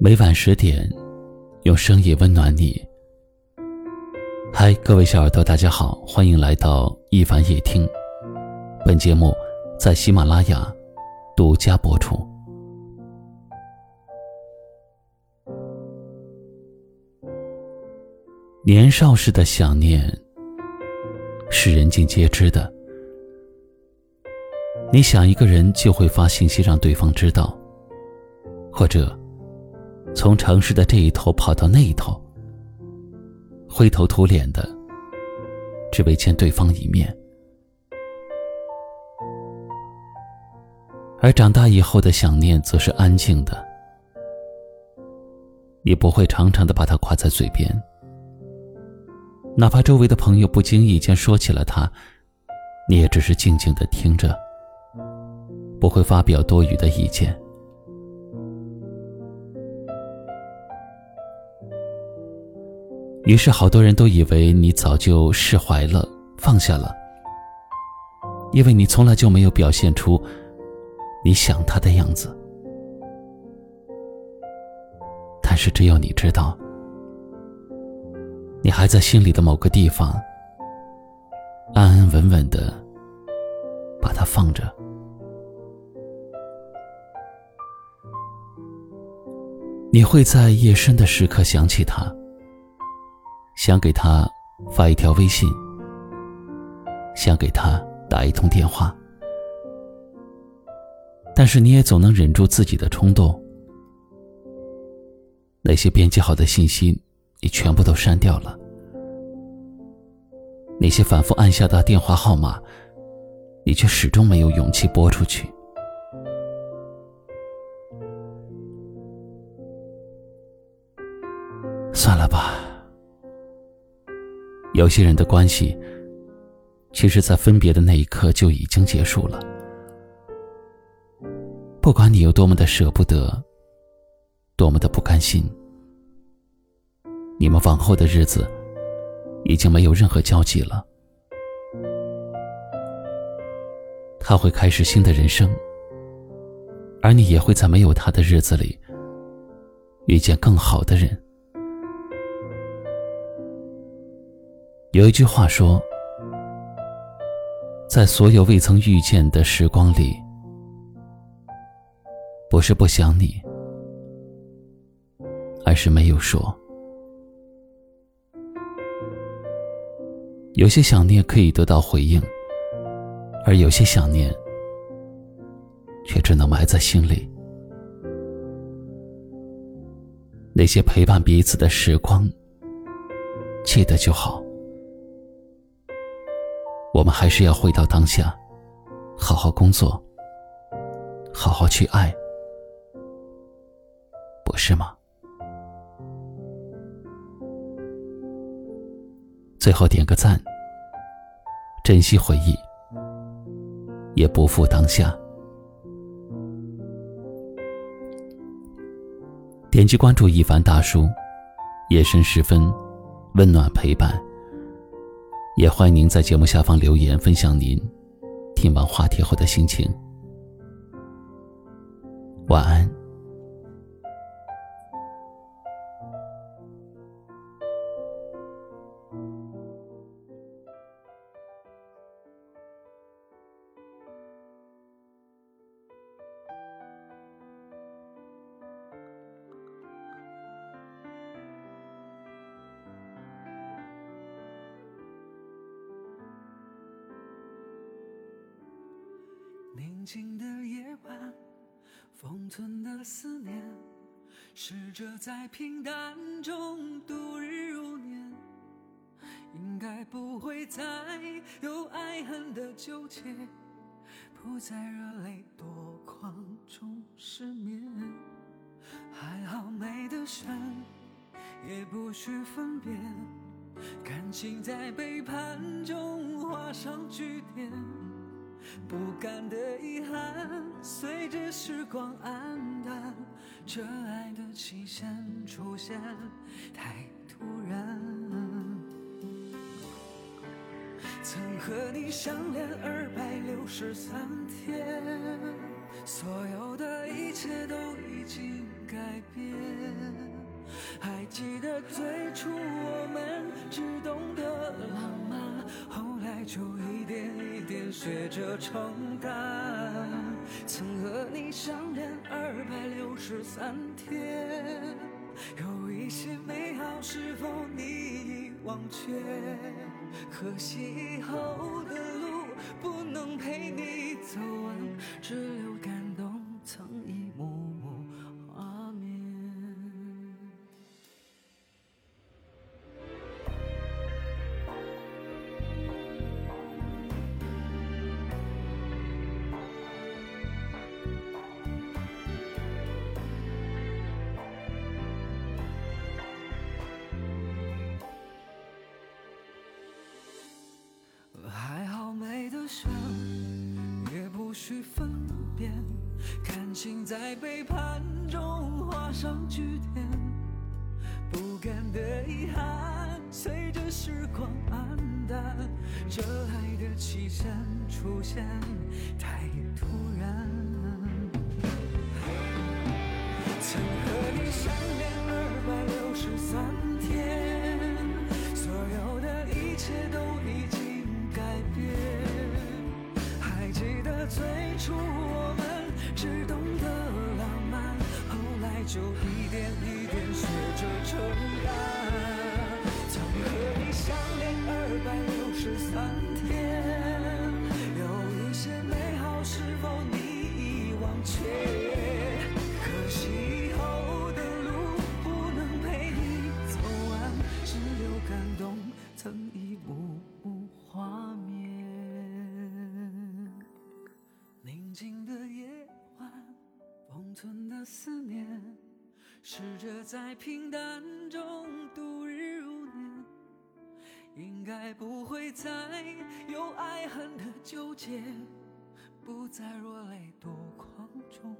每晚十点，用声音温暖你。嗨，各位小耳朵，大家好，欢迎来到一凡夜听。本节目在喜马拉雅独家播出。年少时的想念是人尽皆知的。你想一个人，就会发信息让对方知道，或者。从城市的这一头跑到那一头，灰头土脸的，只为见对方一面。而长大以后的想念，则是安静的。你不会常常的把它挂在嘴边，哪怕周围的朋友不经意间说起了他，你也只是静静的听着，不会发表多余的意见。于是，好多人都以为你早就释怀了，放下了，因为你从来就没有表现出你想他的样子。但是，只有你知道，你还在心里的某个地方，安安稳稳的把它放着。你会在夜深的时刻想起他。想给他发一条微信，想给他打一通电话，但是你也总能忍住自己的冲动。那些编辑好的信息，你全部都删掉了；那些反复按下的电话号码，你却始终没有勇气拨出去。算了吧。有些人的关系，其实，在分别的那一刻就已经结束了。不管你有多么的舍不得，多么的不甘心，你们往后的日子，已经没有任何交集了。他会开始新的人生，而你也会在没有他的日子里，遇见更好的人。有一句话说，在所有未曾遇见的时光里，不是不想你，而是没有说。有些想念可以得到回应，而有些想念却只能埋在心里。那些陪伴彼此的时光，记得就好。我们还是要回到当下，好好工作，好好去爱，不是吗？最后点个赞，珍惜回忆，也不负当下。点击关注一凡大叔，夜深时分，温暖陪伴。也欢迎您在节目下方留言，分享您听完话题后的心情。晚安。宁静的夜晚，封存的思念，试着在平淡中度日如年。应该不会再有爱恨的纠结，不再热泪夺眶中失眠。还好没得选，也不需分辨，感情在背叛中画上句点。不甘的遗憾，随着时光暗淡，这爱的期限出现太突然。曾和你相恋二百六十三天，所有的一切都已经改变。还记得最初我们只懂得浪漫，后来就点学着承担。曾和你相恋二百六十三天，有一些美好是否你已忘却？可惜以后的路不能陪你走完，只留感动曾在背叛中画上句点，不甘的遗憾随着时光暗淡，这爱的期限出现太突然。曾和你相恋二百六十三就一点一点学着承担。曾和你相恋二百六十三天，有一些美好是否你已忘却？可惜以后的路不能陪你走完，只留感动曾一幕幕画面。宁静的夜晚，封存的思，试着在平淡中度日如年。应该不会再有爱恨的纠结，不再落泪多狂中